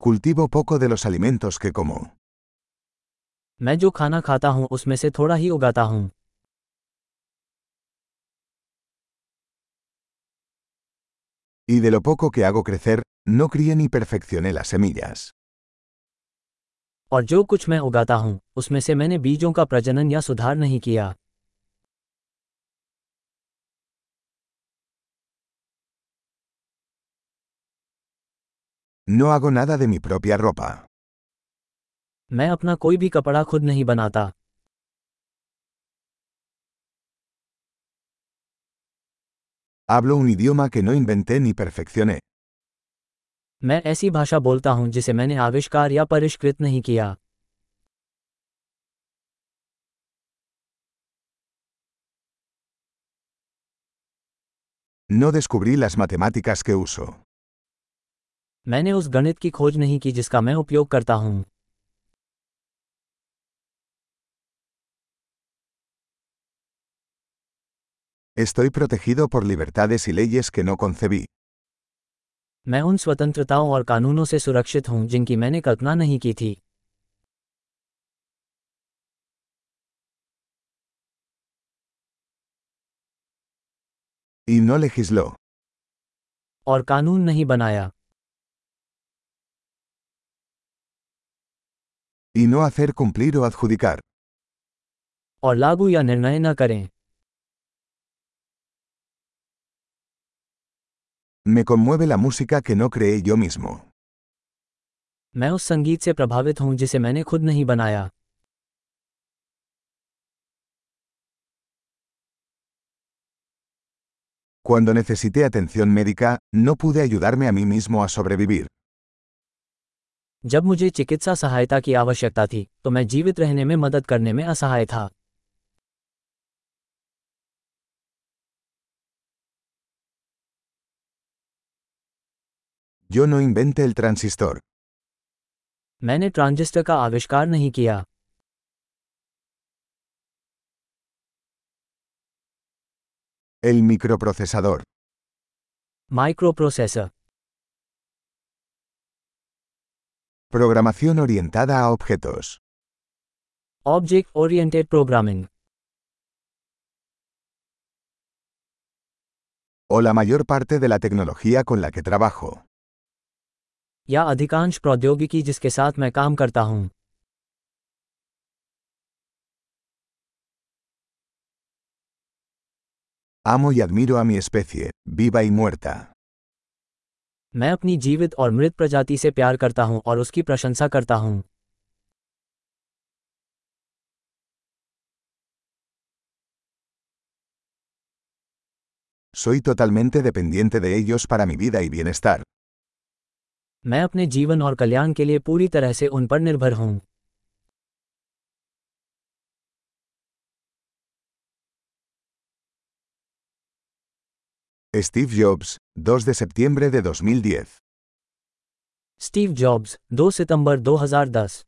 Cultivo poco de los alimentos que como. मैं जो खाना खाता हूं उसमें से थोड़ा ही उगाता हूं Y de lo poco que hago crecer, no crié ni perfeccioné las semillas. और जो कुछ मैं उगाता हूं उसमें से मैंने बीजों का प्रजनन या सुधार नहीं किया No hago nada de mi propia ropa. मैं अपना कोई भी कपड़ा खुद नहीं बनाता Hablo un idioma que no inventé ni perfeccioné. मैं ऐसी भाषा बोलता हूं जिसे मैंने आविष्कार या परिष्कृत नहीं किया No descubrí las matemáticas que uso. मैंने उस गणित की खोज नहीं की जिसका मैं उपयोग करता हूँ Estoy protegido por libertades y leyes que no concebí. मैं उन स्वतंत्रताओं और कानूनों से सुरक्षित हूँ जिनकी मैंने कल्पना नहीं की थी Y no legisló. और कानून नहीं बनाया Y no hacer cumplir o adjudicar. और लागू या निर्णय न करें Me conmueve la música que no creé yo mismo. मैं उस संगीत से प्रभावित हूं जिसे मैंने खुद नहीं बनाया Cuando necesité atención médica, no pude ayudarme a mí mismo a sobrevivir. जब मुझे चिकित्सा सहायता की आवश्यकता थी तो मैं जीवित रहने में मदद करने में असहाय था Yo no inventé el transistor. मैंने ट्रांजिस्टर का आविष्कार नहीं किया El microprocesador. Microprocessor Programación orientada a objetos. Object oriented programming O la mayor parte de la tecnología con la que trabajo. या अधिकांश प्रौद्योगिकी जिसके साथ मैं काम करता हूं Amo y admiro a mi especie, viva y muerta. मैं अपनी जीवित और मृत प्रजाति से प्यार करता हूँ और उसकी प्रशंसा करता हूँ Soy totalmente dependiente de ellos para mi vida y bienestar. मैं अपने जीवन और कल्याण के लिए पूरी तरह से उन पर निर्भर हूँ Steve Jobs, 2 de septiembre de 2010. Steve jobs 2 सितंबर 2010